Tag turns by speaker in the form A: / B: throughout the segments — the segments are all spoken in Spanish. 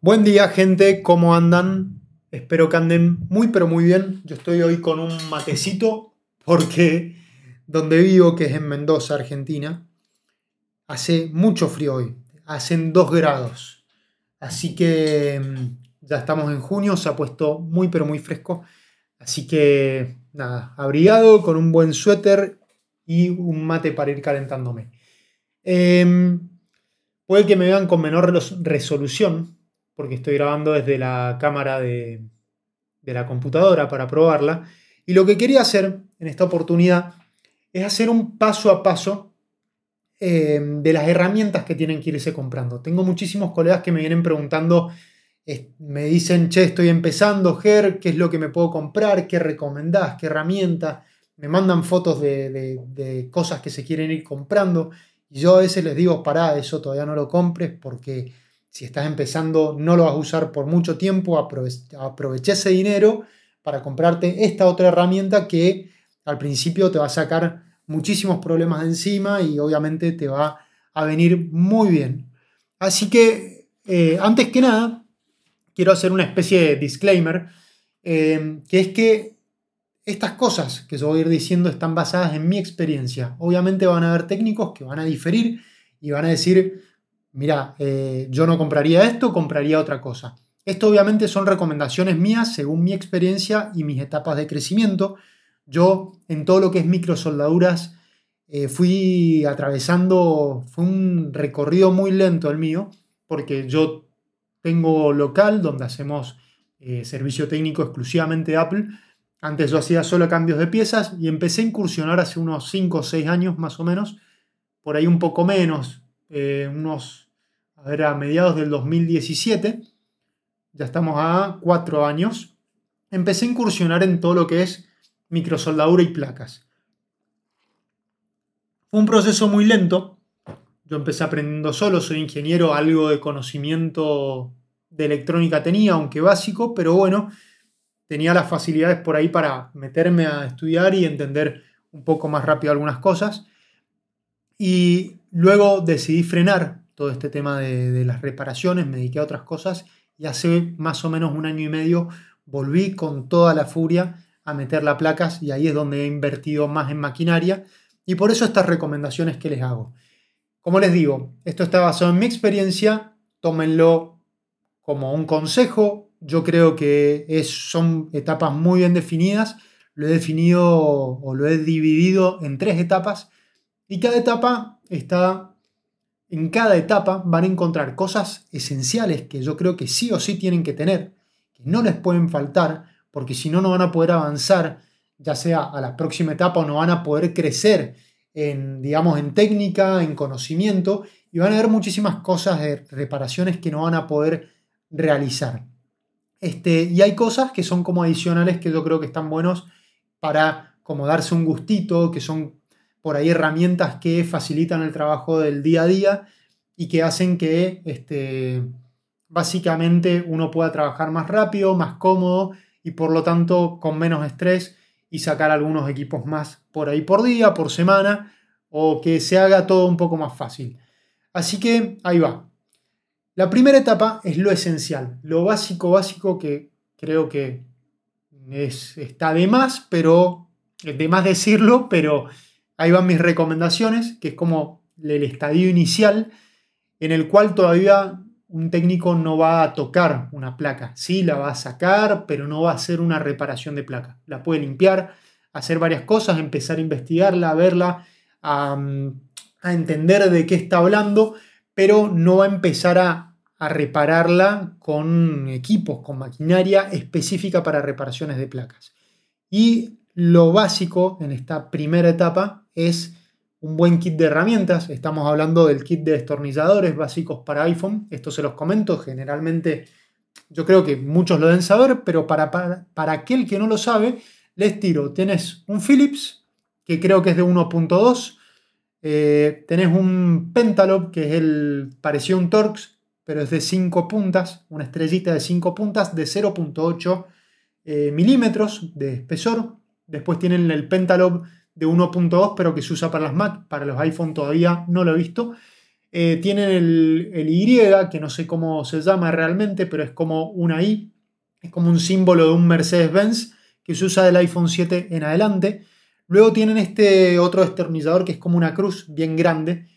A: Buen día gente, ¿cómo andan? Espero que anden muy pero muy bien. Yo estoy hoy con un matecito porque donde vivo, que es en Mendoza, Argentina, hace mucho frío hoy. Hacen 2 grados. Así que mm, ya estamos en junio, se ha puesto muy pero muy fresco. Así que nada, abrigado, con un buen suéter y un mate para ir calentándome. Em, puede que me vean con menor resolución, porque estoy grabando desde la cámara de, la computadora para probarla. Y lo que quería hacer en esta oportunidad es hacer un paso a paso eh, de las herramientas que tienen que irse comprando. Tengo muchísimos colegas que me vienen preguntando, me dicen, che, estoy empezando, Ger, ¿qué es lo que me puedo comprar? ¿Qué recomendás? ¿Qué herramientas? Me mandan fotos de, de cosas que se quieren ir comprando. Y yo a veces les digo, pará, eso todavía no lo compres porque si estás empezando, no lo vas a usar por mucho tiempo, aprovecha ese dinero para comprarte esta otra herramienta que al principio te va a sacar muchísimos problemas de encima y obviamente te va a venir muy bien. Así que, eh, antes que nada, quiero hacer una especie de disclaimer, eh, que es que estas cosas que yo voy a ir diciendo están basadas en mi experiencia. Obviamente van a haber técnicos que van a diferir y van a decir, mira, eh, yo no compraría esto, compraría otra cosa. Esto obviamente son recomendaciones mías según mi experiencia y mis etapas de crecimiento. Yo en todo lo que es microsoldaduras eh, fui atravesando, fue un recorrido muy lento el mío, porque yo tengo local donde hacemos eh, servicio técnico exclusivamente de Apple. Antes yo hacía solo cambios de piezas y empecé a incursionar hace unos 5 o 6 años más o menos, por ahí un poco menos, eh, unos, a ver, a mediados del 2017, ya estamos a cuatro años, empecé a incursionar en todo lo que es microsoldadura y placas. Fue un proceso muy lento. Yo empecé aprendiendo solo, soy ingeniero, algo de conocimiento de electrónica tenía, aunque básico, pero bueno, tenía las facilidades por ahí para meterme a estudiar y entender un poco más rápido algunas cosas. Y luego decidí frenar todo este tema de, las reparaciones, me dediqué a otras cosas y hace más o menos un año y medio volví con toda la furia a meter las placas y ahí es donde he invertido más en maquinaria y por eso estas recomendaciones que les hago. Como les digo, esto está basado en mi experiencia, tómenlo como un consejo, yo creo que es, son etapas muy bien definidas, lo he definido o lo he dividido en tres etapas y cada etapa está, en cada etapa van a encontrar cosas esenciales que yo creo que sí o sí tienen que tener, que no les pueden faltar, porque si no, no van a poder avanzar, ya sea a la próxima etapa o no van a poder crecer en, digamos, en técnica, en conocimiento, y van a haber muchísimas cosas de reparaciones que no van a poder realizar. Este, y hay cosas que son como adicionales que yo creo que están buenos para como darse un gustito, que son por ahí herramientas que facilitan el trabajo del día a día y que hacen que este, básicamente uno pueda trabajar más rápido, más cómodo y por lo tanto con menos estrés y sacar algunos equipos más por ahí por día, por semana o que se haga todo un poco más fácil. Así que ahí va. La primera etapa es lo esencial, lo básico, básico que creo que es, está de más, pero de más decirlo, pero Ahí van mis recomendaciones, que es como el estadio inicial en el cual todavía un técnico no va a tocar una placa. Sí, la va a sacar, pero no va a hacer una reparación de placa. La puede limpiar, hacer varias cosas, empezar a investigarla, a verla, a, entender de qué está hablando, pero no va a empezar a, a repararla con equipos, con maquinaria específica para reparaciones de placas. Y lo básico en esta primera etapa es un buen kit de herramientas. Estamos hablando del kit de destornilladores básicos para iPhone. Esto se los comento. Generalmente yo creo que muchos lo deben saber, pero para, para, aquel que no lo sabe, les tiro. Tienes un Philips, que creo que es de 1.2. Eh, tenés un Pentalob, que es el parecido a un Torx, pero es de 5 puntas, una estrellita de 5 puntas de 0.8 eh, milímetros de espesor. Después tienen el Pentalob de 1.2, pero que se usa para las Mac, para los iPhone todavía no lo he visto. Eh, tienen el, el, Y, que no sé cómo se llama realmente, pero es como una I, es como un símbolo de un Mercedes-Benz que se usa del iPhone 7 en adelante. Luego tienen este otro destornillador que es como una cruz bien grande,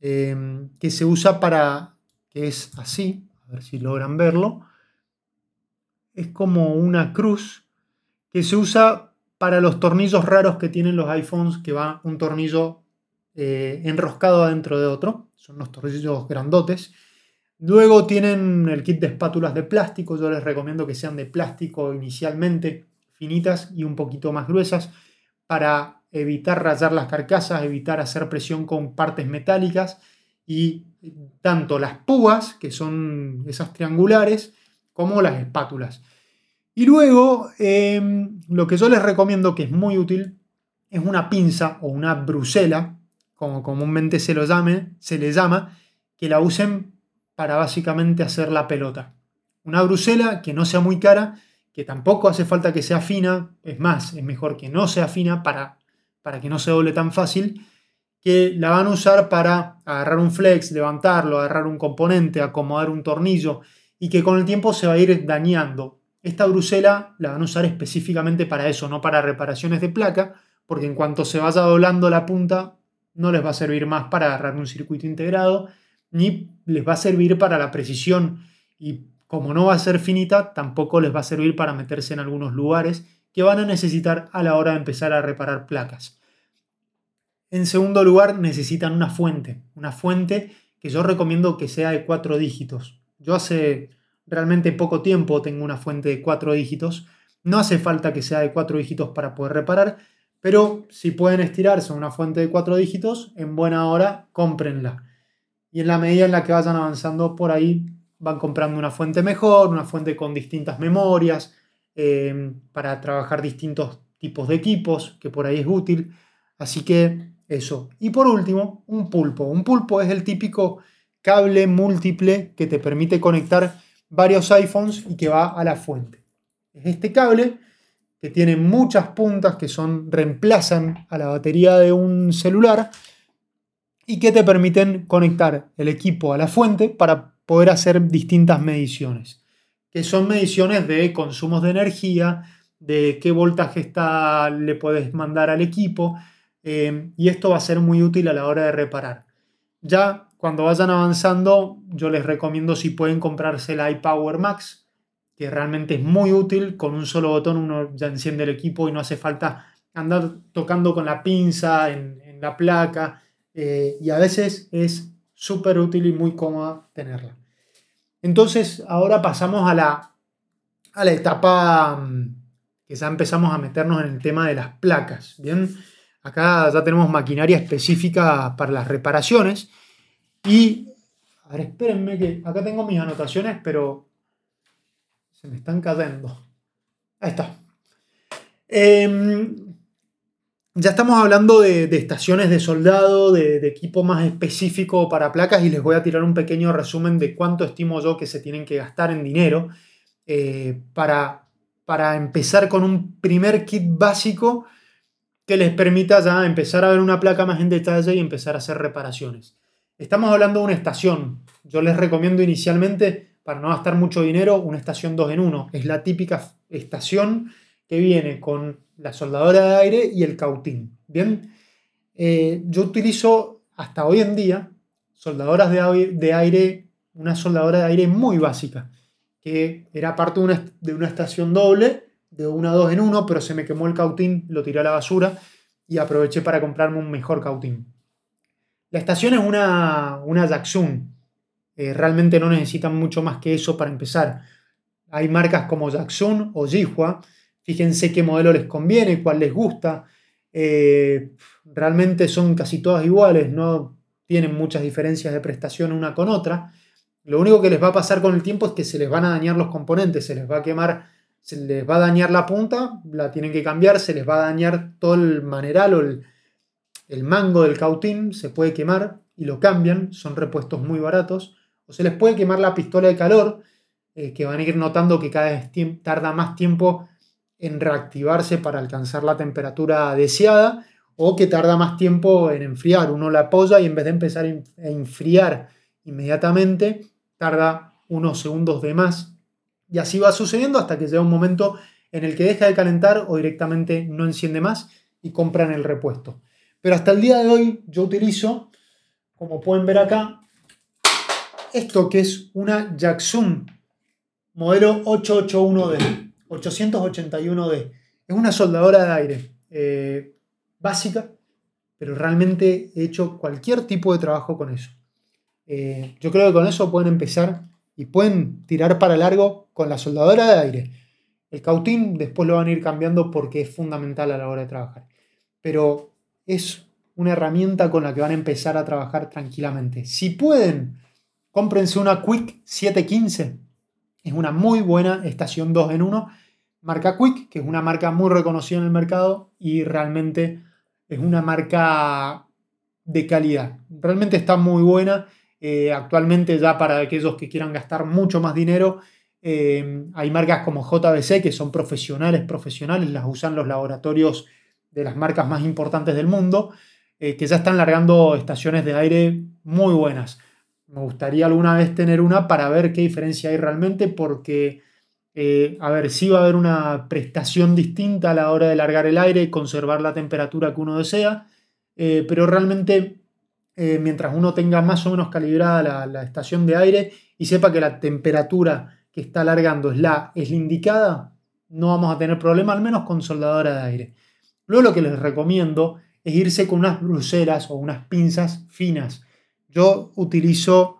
A: eh, que se usa para, que es así, a ver si logran verlo, es como una cruz que se usa para los tornillos raros que tienen los iPhones, que va un tornillo eh, enroscado adentro de otro, son los tornillos grandotes. Luego tienen el kit de espátulas de plástico, yo les recomiendo que sean de plástico inicialmente, finitas y un poquito más gruesas, para evitar rayar las carcasas, evitar hacer presión con partes metálicas y tanto las púas, que son esas triangulares, como las espátulas. Y luego, em, lo que yo les recomiendo que es muy útil es una pinza o una brusela, como comúnmente se, lo llame, se le llama, que la usen para básicamente hacer la pelota. Una brusela que no sea muy cara, que tampoco hace falta que sea fina, es más, es mejor que no sea fina para, para que no se doble tan fácil, que la van a usar para agarrar un flex, levantarlo, agarrar un componente, acomodar un tornillo y que con el tiempo se va a ir dañando. Esta brusela la van a usar específicamente para eso, no para reparaciones de placa, porque en cuanto se vaya doblando la punta no les va a servir más para agarrar un circuito integrado, ni les va a servir para la precisión y como no va a ser finita, tampoco les va a servir para meterse en algunos lugares que van a necesitar a la hora de empezar a reparar placas. En segundo lugar, necesitan una fuente, una fuente que yo recomiendo que sea de cuatro dígitos. Yo hace realmente poco tiempo tengo una fuente de cuatro dígitos. No hace falta que sea de cuatro dígitos para poder reparar, pero si pueden estirarse una fuente de cuatro dígitos, en buena hora, cómprenla. Y en la medida en la que vayan avanzando por ahí, van comprando una fuente mejor, una fuente con distintas memorias, eh, para trabajar distintos tipos de equipos, que por ahí es útil. Así que eso. Y por último, un pulpo. Un pulpo es el típico cable múltiple que te permite conectar varios iPhones y que va a la fuente. Es este cable que tiene muchas puntas que son reemplazan a la batería de un celular y que te permiten conectar el equipo a la fuente para poder hacer distintas mediciones, que son mediciones de consumos de energía, de qué voltaje está, le puedes mandar al equipo, eh, y esto va a ser muy útil a la hora de reparar. Ya cuando vayan avanzando, yo les recomiendo si pueden comprarse el iPower Max, que realmente es muy útil. Con un solo botón uno ya enciende el equipo y no hace falta andar tocando con la pinza en, la placa. Eh, y a veces es súper útil y muy cómoda tenerla. Entonces, ahora pasamos a la, a la etapa mm, que ya empezamos a meternos en el tema de las placas. Bien, Acá ya tenemos maquinaria específica para las reparaciones. Y, a ver, espérenme que acá tengo mis anotaciones, pero se me están cayendo. Ahí está. Em, ya estamos hablando de, estaciones de soldado, de, equipo más específico para placas y les voy a tirar un pequeño resumen de cuánto estimo yo que se tienen que gastar en dinero eh, para, para empezar con un primer kit básico que les permita ya empezar a ver una placa más en detalle y empezar a hacer reparaciones. Estamos hablando de una estación. Yo les recomiendo inicialmente, para no gastar mucho dinero, una estación 2 en 1. Es la típica estación que viene con la soldadora de aire y el cautín. Bien, eh, yo utilizo hasta hoy en día soldadoras de, aire, una soldadora de aire muy básica, que era parte de una, estación doble de una dos en uno, pero se me quemó el cautín, lo tiré a la basura y aproveché para comprarme un mejor cautín. La estación es una, una Jackson. Eh, realmente no necesitan mucho más que eso para empezar. Hay marcas como Jackson o Jihua. Fíjense qué modelo les conviene, cuál les gusta. Eh, realmente son casi todas iguales, no tienen muchas diferencias de prestación una con otra. Lo único que les va a pasar con el tiempo es que se les van a dañar los componentes, se les va a quemar se les va a dañar la punta, la tienen que cambiar, se les va a dañar todo el maneral o el, mango del cautín, se puede quemar y lo cambian, son repuestos muy baratos, o se les puede quemar la pistola de calor, eh, que van a ir notando que cada vez tarda más tiempo en reactivarse para alcanzar la temperatura deseada, o que tarda más tiempo en enfriar. Uno la apoya y en vez de empezar a enfriar inmediatamente, tarda unos segundos de más. Y así va sucediendo hasta que llega un momento en el que deja de calentar o directamente no enciende más y compran el repuesto. Pero hasta el día de hoy yo utilizo, como pueden ver acá, esto que es una Jackson modelo 881D, 881D. Es una soldadora de aire eh, básica, pero realmente he hecho cualquier tipo de trabajo con eso. Eh, yo creo que con eso pueden empezar y pueden tirar para largo con la soldadora de aire. El cautín después lo van a ir cambiando porque es fundamental a la hora de trabajar. Pero es una herramienta con la que van a empezar a trabajar tranquilamente. Si pueden, cómprense una Quick 715. Es una muy buena estación 2 en 1. Marca Quick, que es una marca muy reconocida en el mercado y realmente es una marca de calidad. Realmente está muy buena. Eh, actualmente ya para aquellos que quieran gastar mucho más dinero, eh, hay marcas como JBC que son profesionales, profesionales, las usan los laboratorios de las marcas más importantes del mundo, eh, que ya están largando estaciones de aire muy buenas. Me gustaría alguna vez tener una para ver qué diferencia hay realmente, porque, eh, a ver, sí va a haber una prestación distinta a la hora de largar el aire y conservar la temperatura que uno desea, eh, pero realmente mientras uno tenga más o menos calibrada la, estación de aire y sepa que la temperatura que está largando es la, es la indicada, no vamos a tener problema, al menos con soldadora de aire. Luego lo que les recomiendo es irse con unas bruselas o unas pinzas finas. Yo utilizo,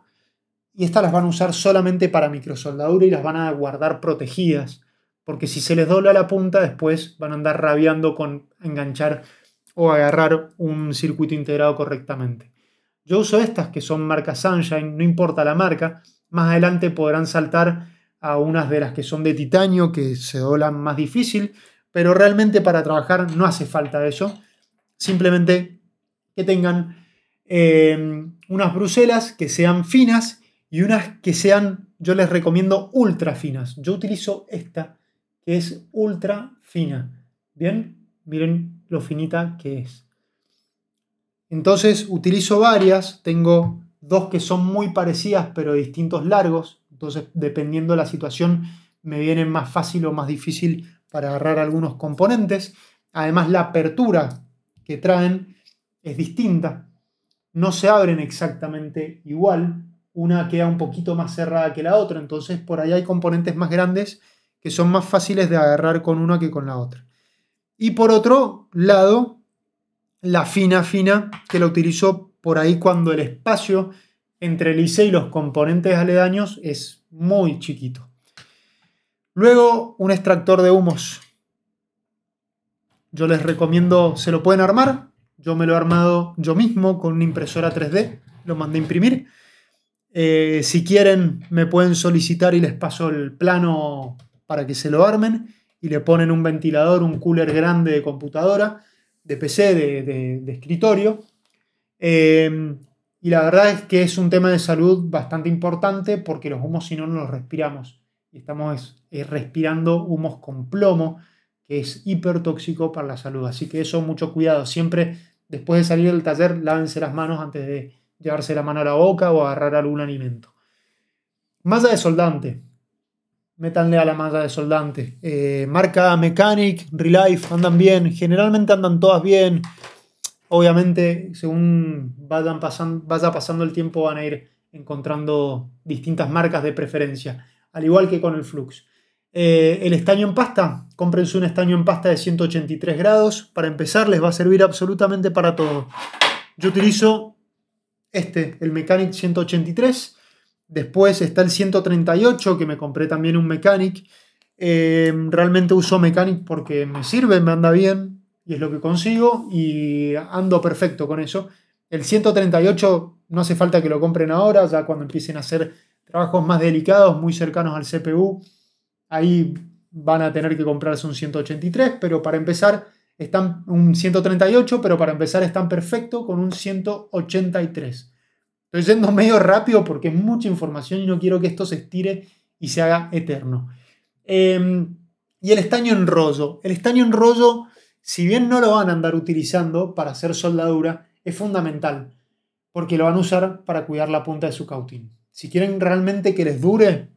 A: y estas las van a usar solamente para microsoldadura y las van a guardar protegidas, porque si se les dobla la punta después van a andar rabiando con enganchar o agarrar un circuito integrado correctamente. Yo uso estas que son marca Sunshine, no importa la marca, más adelante podrán saltar a unas de las que son de titanio que se doblan más difícil, pero realmente para trabajar no hace falta eso. Simplemente que tengan eh, unas bruselas que sean finas y unas que sean, yo les recomiendo ultra finas. Yo utilizo esta que es ultra fina. Bien, miren lo finita que es. Entonces utilizo varias, tengo dos que son muy parecidas pero distintos largos. Entonces, dependiendo de la situación, me viene más fácil o más difícil para agarrar algunos componentes. Además, la apertura que traen es distinta. No se abren exactamente igual. Una queda un poquito más cerrada que la otra. Entonces, por ahí hay componentes más grandes que son más fáciles de agarrar con una que con la otra. Y por otro lado, la fina fina que la utilizo por ahí cuando el espacio entre el IC y los componentes aledaños es muy chiquito. Luego, un extractor de humos. Yo les recomiendo, se lo pueden armar. Yo me lo he armado yo mismo con una impresora 3D. Lo mandé a imprimir. Eh, si quieren, me pueden solicitar y les paso el plano para que se lo armen. Y le ponen un ventilador, un cooler grande de computadora, de PC, de, escritorio. Eh, y la verdad es que es un tema de salud bastante importante porque los humos si no no los respiramos estamos respirando humos con plomo, que es hipertóxico para la salud. Así que eso, mucho cuidado. Siempre después de salir del taller, lávense las manos antes de llevarse la mano a la boca o agarrar algún alimento. Malla de soldante. Métanle a la malla de soldante. Eh, marca Mechanic, Relife, andan bien. Generalmente andan todas bien. Obviamente, según vayan pasando, vaya pasando el tiempo, van a ir encontrando distintas marcas de preferencia al igual que con el Flux. Eh, el estaño en pasta, cómprense un estaño en pasta de 183 grados. Para empezar, les va a servir absolutamente para todo. Yo utilizo este, el Mechanic 183. Después está el 138, que me compré también un Mechanic. Eh, realmente uso Mechanic porque me sirve, me anda bien y es lo que consigo y ando perfecto con eso. El 138 no hace falta que lo compren ahora, ya cuando empiecen a hacer trabajos más delicados, muy cercanos al CPU, ahí van a tener que comprarse un 183, pero para empezar están un 138, pero para empezar están perfecto con un 183. Estoy yendo medio rápido porque es mucha información y no quiero que esto se estire y se haga eterno. Em, y el estaño en rollo. El estaño en rollo si bien no lo van a andar utilizando para hacer soldadura, es fundamental, porque lo van a usar para cuidar la punta de su cautín. Si quieren realmente que les dure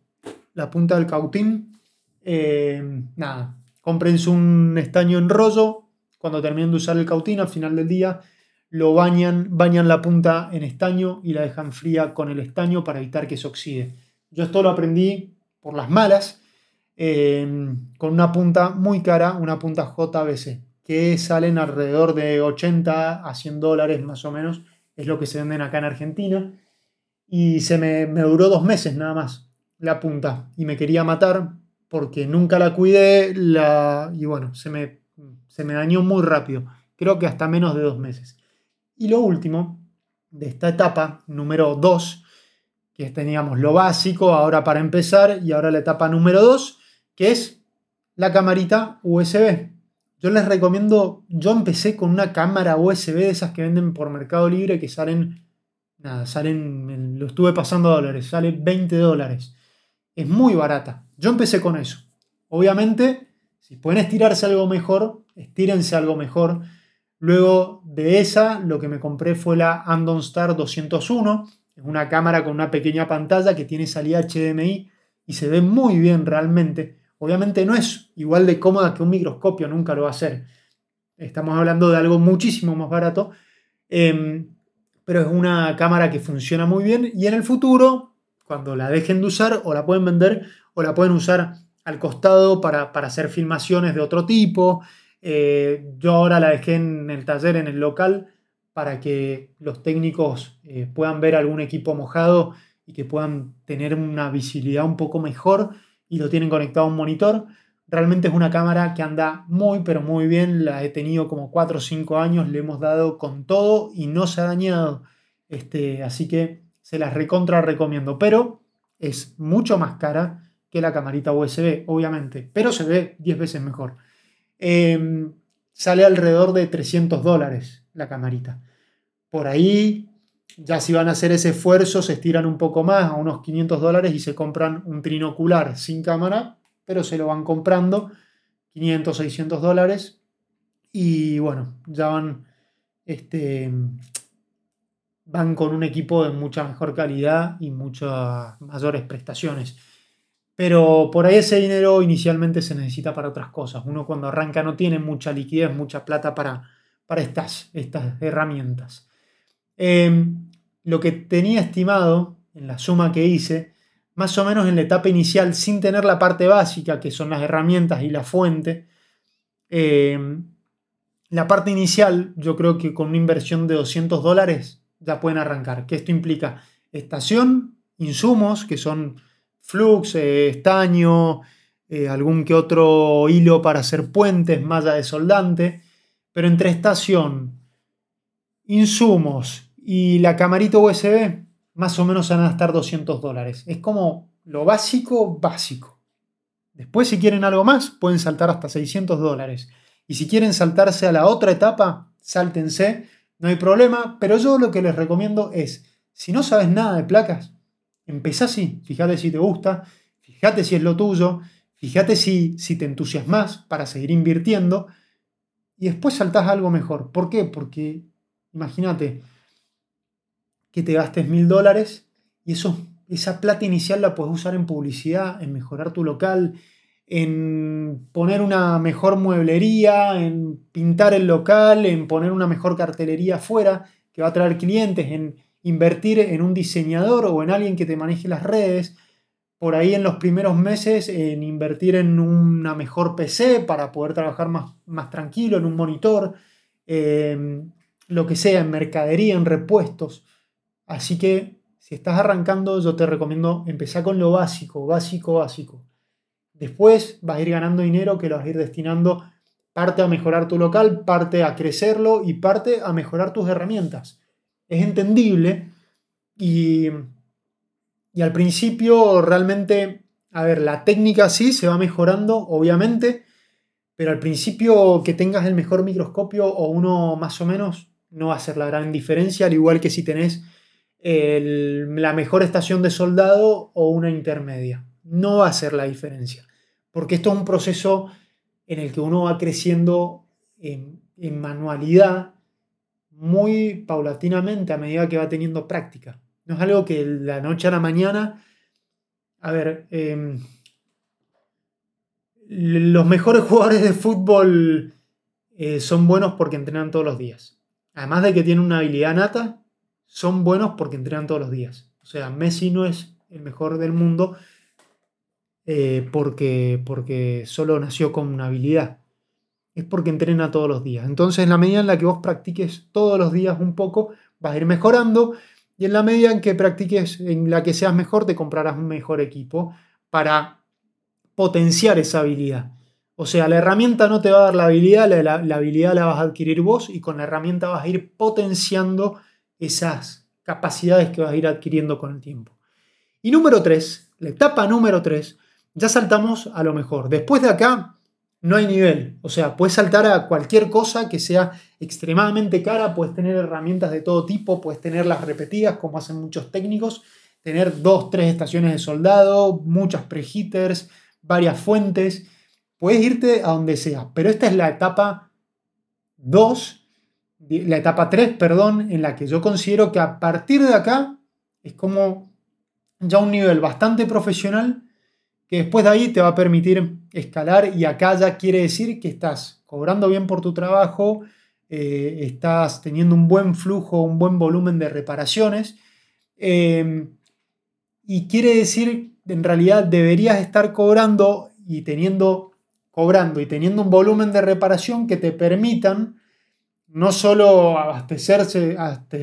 A: la punta del cautín, eh, nada, cómprense un estaño en rollo, cuando terminen de usar el cautín al final del día, lo bañan, bañan la punta en estaño y la dejan fría con el estaño para evitar que se oxide. Yo esto lo aprendí por las malas, eh, con una punta muy cara, una punta JBC, que salen alrededor de 80 a 100 dólares más o menos, es lo que se venden acá en Argentina. Y se me, me duró dos meses nada más la punta y me quería matar porque nunca la cuidé la, y bueno, se me, se me dañó muy rápido, creo que hasta menos de dos meses. Y lo último de esta etapa, número 2, que teníamos lo básico ahora para empezar, y ahora la etapa número 2, que es la camarita USB. Yo les recomiendo, yo empecé con una cámara USB de esas que venden por Mercado Libre que salen, nada, salen, lo estuve pasando a dólares, sale 20 dólares. Es muy barata. Yo empecé con eso. Obviamente, si pueden estirarse algo mejor, estírense algo mejor. Luego de esa, lo que me compré fue la Andon Star 201. Es una cámara con una pequeña pantalla que tiene salida HDMI y se ve muy bien realmente. Obviamente no es igual de cómoda que un microscopio, nunca lo va a ser. Estamos hablando de algo muchísimo más barato. Em, pero es una cámara que funciona muy bien y en el futuro, cuando la dejen de usar, o la pueden vender o la pueden usar al costado para, hacer filmaciones de otro tipo. Eh, yo ahora la dejé en el taller, en el local, para que los técnicos eh, puedan ver algún equipo mojado y que puedan tener una visibilidad un poco mejor y lo tienen conectado a un monitor. Realmente es una cámara que anda muy, pero muy bien. La he tenido como 4 o 5 años, le hemos dado con todo y no se ha dañado. Este, así que se las recontra recomiendo. Pero es mucho más cara que la camarita USB, obviamente. Pero se ve 10 veces mejor. Em, sale alrededor de 300 dólares la camarita. Por ahí ya si van a hacer ese esfuerzo, se estiran un poco más, a unos 500 dólares, y se compran un trinocular sin cámara, pero se lo van comprando, 500, 600 dólares, y bueno, ya van, este, van con un equipo de mucha mejor calidad y muchas mayores prestaciones. Pero por ahí ese dinero inicialmente se necesita para otras cosas. Uno cuando arranca no tiene mucha liquidez, mucha plata para, para estas, estas herramientas. Em, lo que tenía estimado en la suma que hice, más o menos en la etapa inicial, sin tener la parte básica, que son las herramientas y la fuente, em, la parte inicial, yo creo que con una inversión de 200 dólares ya pueden arrancar. Que esto implica estación, insumos, que son flux, eh, estaño, eh, algún que otro hilo para hacer puentes, malla de soldante, pero entre estación, insumos y la camarita USB, más o menos van a estar 200 dólares. Es como lo básico, básico. Después, si quieren algo más, pueden saltar hasta 600 dólares. Y si quieren saltarse a la otra etapa, sáltense, no hay problema. Pero yo lo que les recomiendo es, si no sabes nada de placas, empezá así. Fíjate si te gusta, fíjate si es lo tuyo, fíjate si, si te entusiasmas para seguir invirtiendo. Y después saltás a algo mejor. ¿Por qué? Porque Imagínate que te gastes mil dólares y eso, esa plata inicial la puedes usar en publicidad, en mejorar tu local, en poner una mejor mueblería, en pintar el local, en poner una mejor cartelería afuera que va a traer clientes, en invertir en un diseñador o en alguien que te maneje las redes. Por ahí en los primeros meses en invertir en una mejor PC para poder trabajar más, más tranquilo, en un monitor. Eh, lo que sea, en mercadería, en repuestos. Así que si estás arrancando, yo te recomiendo empezar con lo básico, básico, básico. Después vas a ir ganando dinero que lo vas a ir destinando parte a mejorar tu local, parte a crecerlo y parte a mejorar tus herramientas. Es entendible y, y al principio realmente, a ver, la técnica sí se va mejorando, obviamente, pero al principio que tengas el mejor microscopio o uno más o menos, no va a ser la gran diferencia, al igual que si tenés la mejor estación de soldado o una intermedia. No va a ser la diferencia, porque esto es un proceso en el que uno va creciendo en, manualidad muy paulatinamente a medida que va teniendo práctica. No es algo que la noche a la mañana, a ver, em, los mejores jugadores de fútbol eh, son buenos porque entrenan todos los días. Además de que tienen una habilidad nata, son buenos porque entrenan todos los días. O sea, Messi no es el mejor del mundo eh, porque, porque solo nació con una habilidad. Es porque entrena todos los días. Entonces, en la medida en la que vos practiques todos los días un poco, vas a ir mejorando. Y en la medida en que practiques, en la que seas mejor, te comprarás un mejor equipo para potenciar esa habilidad. O sea, la herramienta no te va a dar la habilidad, la, la, habilidad la vas a adquirir vos y con la herramienta vas a ir potenciando esas capacidades que vas a ir adquiriendo con el tiempo. Y número 3, la etapa número 3, ya saltamos a lo mejor. Después de acá no hay nivel. O sea, puedes saltar a cualquier cosa que sea extremadamente cara, puedes tener herramientas de todo tipo, puedes tenerlas repetidas como hacen muchos técnicos, tener dos, tres estaciones de soldado, muchas preheaters, varias fuentes. Puedes irte a donde sea, pero esta es la etapa 2, la etapa 3, perdón, en la que yo considero que a partir de acá es como ya un nivel bastante profesional que después de ahí te va a permitir escalar y acá ya quiere decir que estás cobrando bien por tu trabajo, eh, estás teniendo un buen flujo, un buen volumen de reparaciones em, y quiere decir en realidad deberías estar cobrando y teniendo cobrando y teniendo un volumen de reparación que te permitan no solo abastecerse,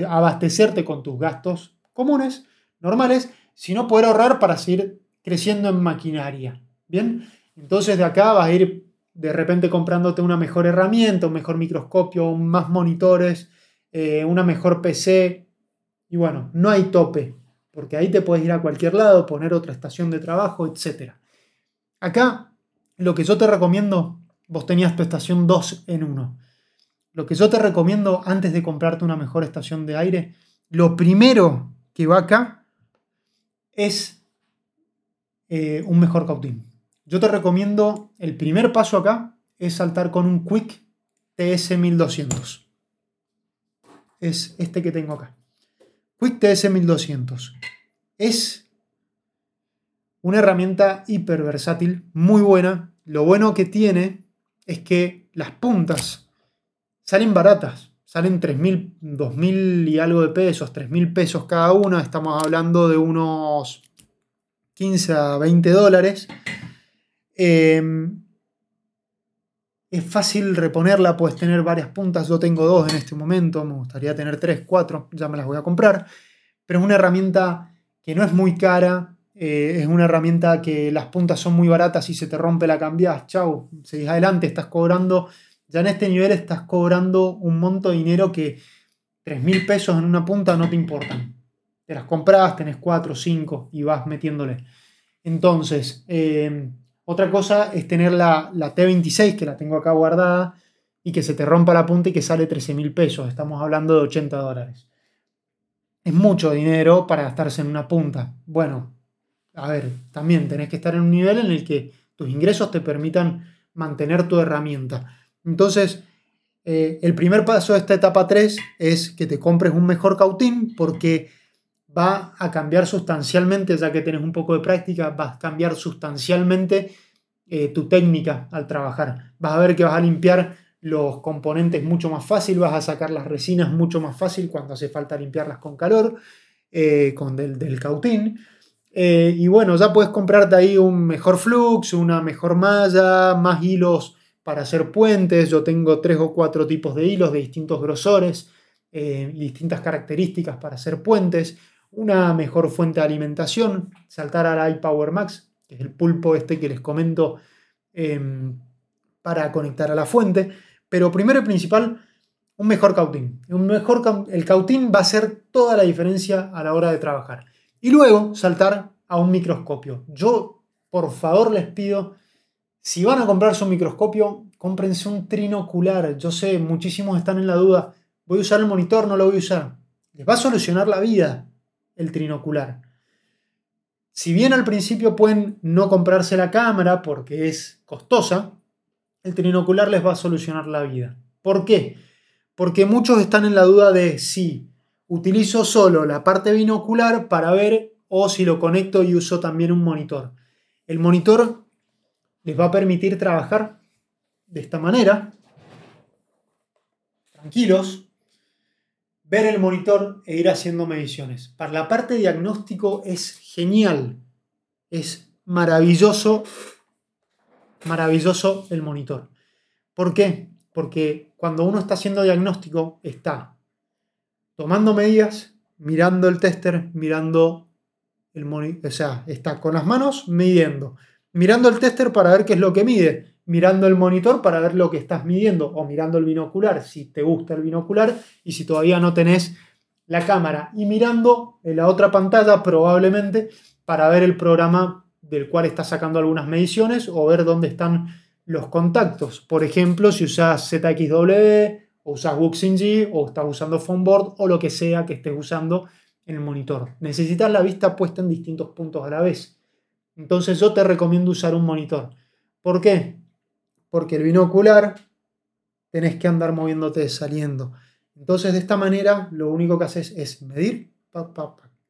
A: abastecerte con tus gastos comunes, normales, sino poder ahorrar para seguir creciendo en maquinaria. Bien, entonces de acá vas a ir de repente comprándote una mejor herramienta, un mejor microscopio, más monitores, eh, una mejor PC. Y bueno, no hay tope, porque ahí te puedes ir a cualquier lado, poner otra estación de trabajo, etc. Acá, lo que yo te recomiendo, vos tenías tu estación 2 en 1. Lo que yo te recomiendo antes de comprarte una mejor estación de aire, lo primero que va acá es eh, un mejor cautín. Yo te recomiendo, el primer paso acá es saltar con un Quick TS1200. Es este que tengo acá. Quick TS1200. Es una herramienta hiper versátil, muy buena. Lo bueno que tiene es que las puntas salen baratas. Salen 3.000, 2.000 y algo de pesos, 3.000 pesos cada una. Estamos hablando de unos 15 a 20 dólares. Em, es fácil reponerla, puedes tener varias puntas. Yo tengo dos en este momento, me gustaría tener tres, cuatro, ya me las voy a comprar. Pero es una herramienta que no es muy cara, eh, es una herramienta que las puntas son muy baratas y se te rompe la cambias, chau, seguís adelante, estás cobrando, ya en este nivel estás cobrando un monto de dinero que 3 mil pesos en una punta no te importan. Te las compras, tenés 4, 5 y vas metiéndole. Entonces, em, otra cosa es tener la, la, T26, que la tengo acá guardada, y que se te rompa la punta y que sale 13 mil pesos. Estamos hablando de 80 dólares. Es mucho dinero para gastarse en una punta. Bueno, a ver, también tenés que estar en un nivel en el que tus ingresos te permitan mantener tu herramienta. Entonces, eh, el primer paso de esta etapa 3 es que te compres un mejor cautín porque va a cambiar sustancialmente, ya que tienes un poco de práctica, va a cambiar sustancialmente eh, tu técnica al trabajar. Vas a ver que vas a limpiar los componentes mucho más fácil, vas a sacar las resinas mucho más fácil cuando hace falta limpiarlas con calor, eh, con del, cautín. Y bueno, ya puedes comprarte ahí un mejor flux, una mejor malla, más hilos para hacer puentes. Yo tengo tres o cuatro tipos de hilos de distintos grosores y distintas características para hacer puentes una mejor fuente de alimentación, saltar al iPower Max, que es el pulpo este que les comento em, para conectar a la fuente. Pero primero y principal, un mejor cautín. Un mejor, el cautín va a hacer toda la diferencia a la hora de trabajar. Y luego saltar a un microscopio. Yo, por favor, les pido, si van a comprarse un microscopio, cómprense un trinocular. Yo sé, muchísimos están en la duda. ¿Voy a usar el monitor? No lo voy a usar. Les va a solucionar la vida el trinocular. Si bien al principio pueden no comprarse la cámara porque es costosa, el trinocular les va a solucionar la vida. ¿Por qué? Porque muchos están en la duda de si utilizo solo la parte binocular para ver o si lo conecto y uso también un monitor. El monitor les va a permitir trabajar de esta manera, tranquilos, ver el monitor e ir haciendo mediciones. Para la parte diagnóstico es genial, es maravilloso, maravilloso el monitor. ¿Por qué? Porque cuando uno está haciendo diagnóstico está tomando medidas, mirando el tester, mirando el monitor, o sea, está con las manos midiendo, mirando el tester para ver qué es lo que mide, mirando el monitor para ver lo que estás midiendo o mirando el binocular si te gusta el binocular y si todavía no tenés la cámara y mirando en la otra pantalla probablemente para ver el programa del cual estás sacando algunas mediciones o ver dónde están los contactos. Por ejemplo, si usas ZXW o usas WuxingG o estás usando Phoneboard o lo que sea que estés usando en el monitor. Necesitas la vista puesta en distintos puntos a la vez. Entonces yo te recomiendo usar un monitor. ¿Por qué? Porque el binocular tenés que andar moviéndote saliendo. Entonces de esta manera lo único que haces es medir,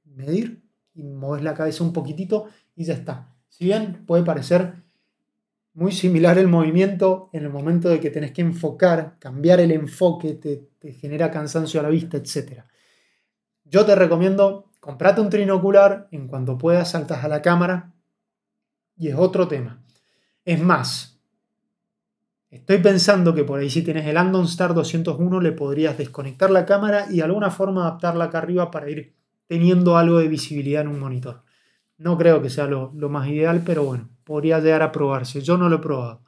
A: medir y moves la cabeza un poquitito y ya está. Si bien puede parecer muy similar el movimiento en el momento de que tenés que enfocar, cambiar el enfoque, te, te genera cansancio a la vista, etc. Yo te recomiendo, comprate un trinocular, en cuanto puedas saltas a la cámara y es otro tema. Es más, estoy pensando que por ahí si tienes el Andon Star 201 le podrías desconectar la cámara y de alguna forma adaptarla acá arriba para ir teniendo algo de visibilidad en un monitor. No creo que sea lo, más ideal, pero bueno, podría llegar a probarse. Yo no lo he probado.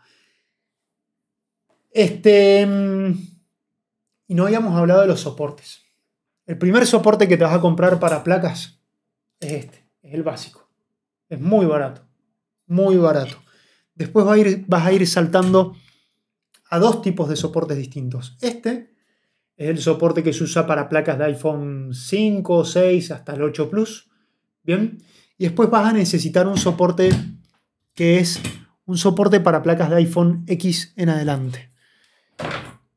A: Este. Mm, y no habíamos hablado de los soportes. El primer soporte que te vas a comprar para placas es este, es el básico. Es muy barato, muy barato. Después vas a ir saltando a dos tipos de soportes distintos. Este es el soporte que se usa para placas de iPhone 5, 6 hasta el 8 Plus. Bien. Y después vas a necesitar un soporte que es un soporte para placas de iPhone X en adelante.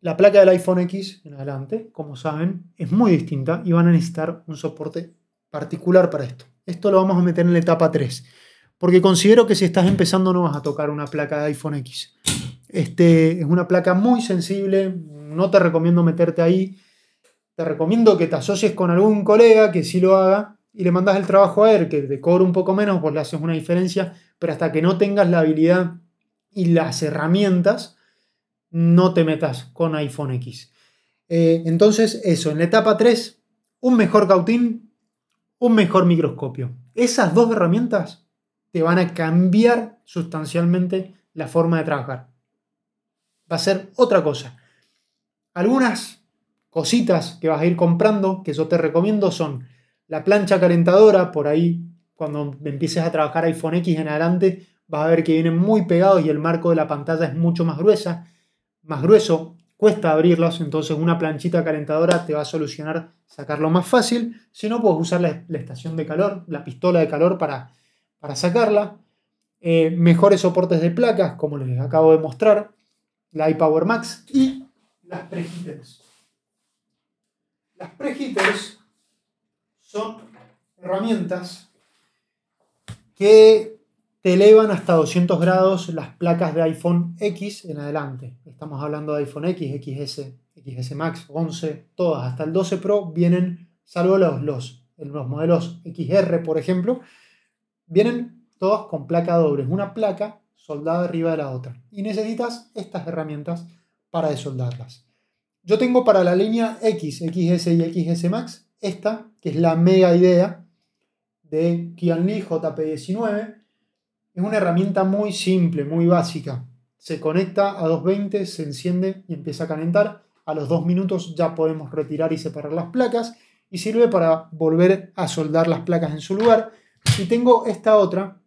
A: La placa del iPhone X en adelante, como saben, es muy distinta y van a necesitar un soporte particular para esto. Esto lo vamos a meter en la etapa 3, porque considero que si estás empezando no vas a tocar una placa de iPhone X. Este, es una placa muy sensible, no te recomiendo meterte ahí. Te recomiendo que te asocies con algún colega que sí lo haga y le mandas el trabajo a él, que te cobra un poco menos, pues le haces una diferencia, pero hasta que no tengas la habilidad y las herramientas, no te metas con iPhone X. Eh, entonces, eso, en la etapa 3, un mejor cautín, un mejor microscopio. Esas dos herramientas van a cambiar sustancialmente la forma de trabajar. Va a ser otra cosa. Algunas cositas que vas a ir comprando, que yo te recomiendo, son la plancha calentadora, por ahí, cuando empieces a trabajar iPhone X en adelante, vas a ver que vienen muy pegados y el marco de la pantalla es mucho más gruesa, más grueso, cuesta abrirlos, entonces una planchita calentadora te va a solucionar sacarlo más fácil. Si no, puedes usar la, estación de calor, la pistola de calor para, para sacarla. Eh, mejores soportes de placas, como les acabo de mostrar, la iPower Max y las preheaters. Las preheaters son herramientas que te elevan hasta 200 grados las placas de iPhone X en adelante. Estamos hablando de iPhone X, XS, XS Max, 11, todas, hasta el 12 Pro vienen, salvo los, los, los modelos XR, por ejemplo, vienen todas con placa doble, una placa soldada arriba de la otra. Y necesitas estas herramientas para desoldarlas. Yo tengo para la línea X, XS y XS Max esta, que es la mega idea de Qianli JP19, es una herramienta muy simple, muy básica. Se conecta a 220, se enciende y empieza a calentar. A los dos minutos ya podemos retirar y separar las placas y sirve para volver a soldar las placas en su lugar. Y tengo esta otra,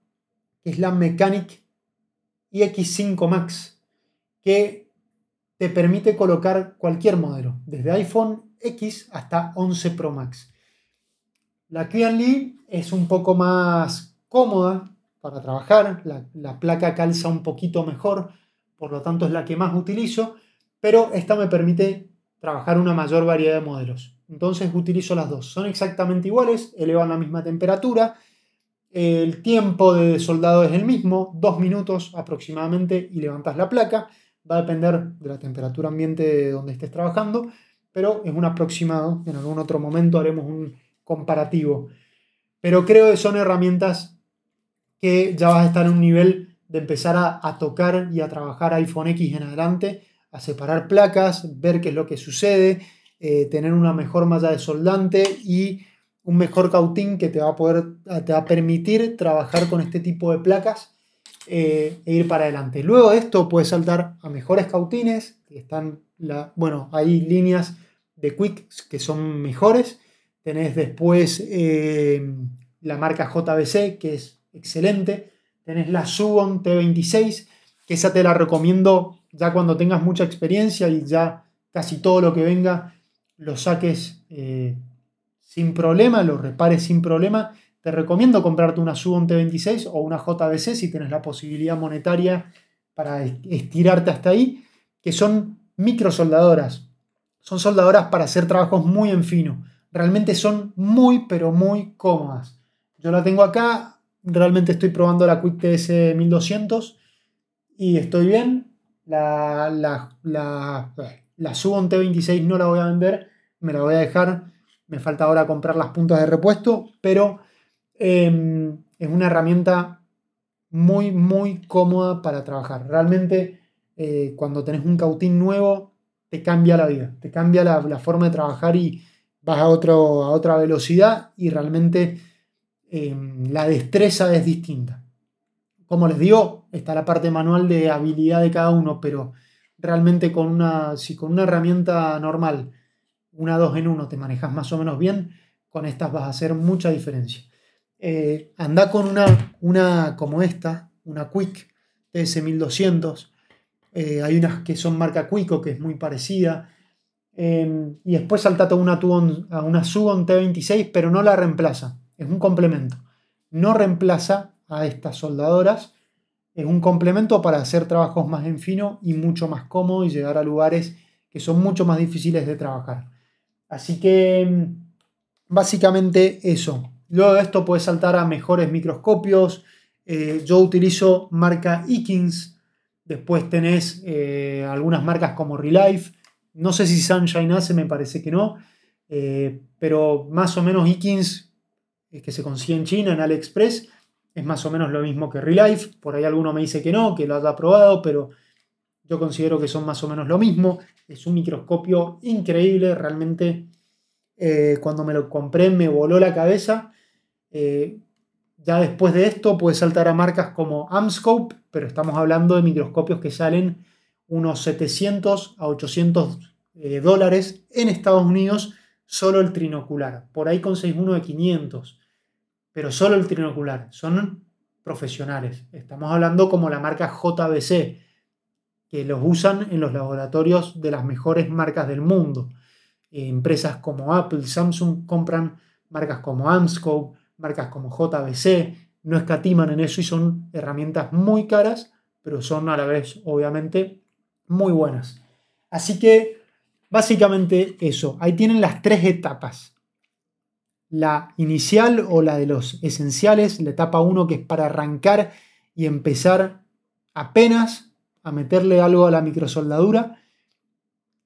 A: que es la Mechanic iX5 Max, que te permite colocar cualquier modelo, desde iPhone X hasta 11 Pro Max. La Lee es un poco más cómoda para trabajar, la, placa calza un poquito mejor, por lo tanto es la que más utilizo, pero esta me permite trabajar una mayor variedad de modelos. Entonces utilizo las dos. Son exactamente iguales, elevan la misma temperatura, el tiempo de soldado es el mismo, dos minutos aproximadamente y levantas la placa. Va a depender de la temperatura ambiente donde estés trabajando, pero es un aproximado. En algún otro momento haremos un comparativo. Pero creo que son herramientas que ya vas a estar en un nivel de empezar a, tocar y a trabajar iPhone X en adelante, a separar placas, ver qué es lo que sucede, eh, tener una mejor malla de soldante y un mejor cautín que te va a poder, te va a permitir trabajar con este tipo de placas eh, e ir para adelante. Luego de esto puedes saltar a mejores cautines, que están, la, bueno, hay líneas de Quick que son mejores. Tenés después eh, la marca JBC, que es excelente. Tenés la Subon T26, que esa te la recomiendo ya cuando tengas mucha experiencia y ya casi todo lo que venga lo saques eh, sin problema, lo repares sin problema. Te recomiendo comprarte una Subon T26 o una JBC si tienes la posibilidad monetaria para estirarte hasta ahí, que son microsoldadoras. Son soldadoras para hacer trabajos muy en fino. Realmente son muy, pero muy cómodas. Yo la tengo acá, realmente estoy probando la Quick TS 1200 y estoy bien. La, la, la, la Subon T26 no la voy a vender, me la voy a dejar me falta ahora comprar las puntas de repuesto, pero em, es una herramienta muy, muy cómoda para trabajar. Realmente, eh, cuando tenés un cautín nuevo, te cambia la vida, te cambia la, forma de trabajar y vas a, otro, a otra velocidad y realmente em, la destreza es distinta. Como les digo, está la parte manual de habilidad de cada uno, pero realmente con una, si con una herramienta normal una 2 en 1 te manejas más o menos bien, con estas vas a hacer mucha diferencia. Eh, anda con una, una como esta, una Quick TS1200. Eh, hay unas que son marca Quico, que es muy parecida. Em, y después saltate a una, a una Sugon T26, pero no la reemplaza. Es un complemento. No reemplaza a estas soldadoras. Es un complemento para hacer trabajos más en fino y mucho más cómodo y llegar a lugares que son mucho más difíciles de trabajar. Así que mm, básicamente eso. Luego de esto puedes saltar a mejores microscopios. Eh, yo utilizo marca Ikins. Después tenés eh, algunas marcas como Relife. No sé si Sunshine hace, me parece que no. Eh, pero más o menos Ikins, que se consigue en China, en AliExpress, es más o menos lo mismo que Relife. Por ahí alguno me dice que no, que lo haya probado, pero yo considero que son más o menos lo mismo. Es un microscopio increíble, realmente eh, cuando me lo compré me voló la cabeza. Eh, ya después de esto puedes saltar a marcas como Amscope, pero estamos hablando de microscopios que salen unos 700 a 800 eh, dólares en Estados Unidos, solo el trinocular. Por ahí conseguís uno de 500, pero solo el trinocular. Son profesionales. Estamos hablando como la marca JBC que los usan en los laboratorios de las mejores marcas del mundo. Eh, empresas como Apple, Samsung compran marcas como Amscope, marcas como JBC, no escatiman en eso y son herramientas muy caras, pero son a la vez, obviamente, muy buenas. Así que, básicamente eso, ahí tienen las tres etapas. La inicial o la de los esenciales, la etapa 1 que es para arrancar y empezar apenas a meterle algo a la microsoldadura,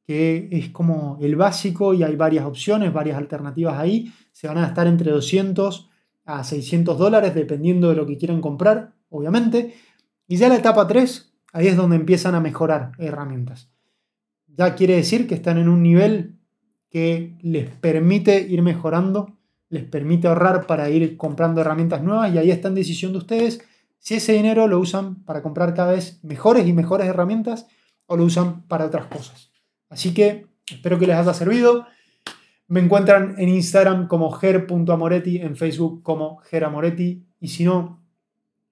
A: que es como el básico y hay varias opciones, varias alternativas ahí. Se van a gastar entre 200 a 600 dólares dependiendo de lo que quieran comprar, obviamente. Y ya la etapa 3, ahí es donde empiezan a mejorar herramientas. Ya quiere decir que están en un nivel que les permite ir mejorando, les permite ahorrar para ir comprando herramientas nuevas y ahí está en decisión de ustedes si ese dinero lo usan para comprar cada vez mejores y mejores herramientas o lo usan para otras cosas. Así que espero que les haya servido. Me encuentran en Instagram como ger.amoretti, en Facebook como geramoretti y si no,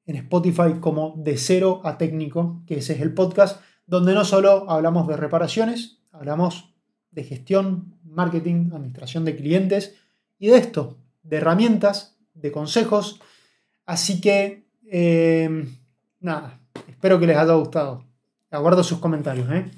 A: en Spotify como de cero a técnico, que ese es el podcast, donde no solo hablamos de reparaciones, hablamos de gestión, marketing, administración de clientes y de esto, de herramientas, de consejos. Así que Em, nada, espero que les haya gustado. Aguardo sus comentarios. ¿eh?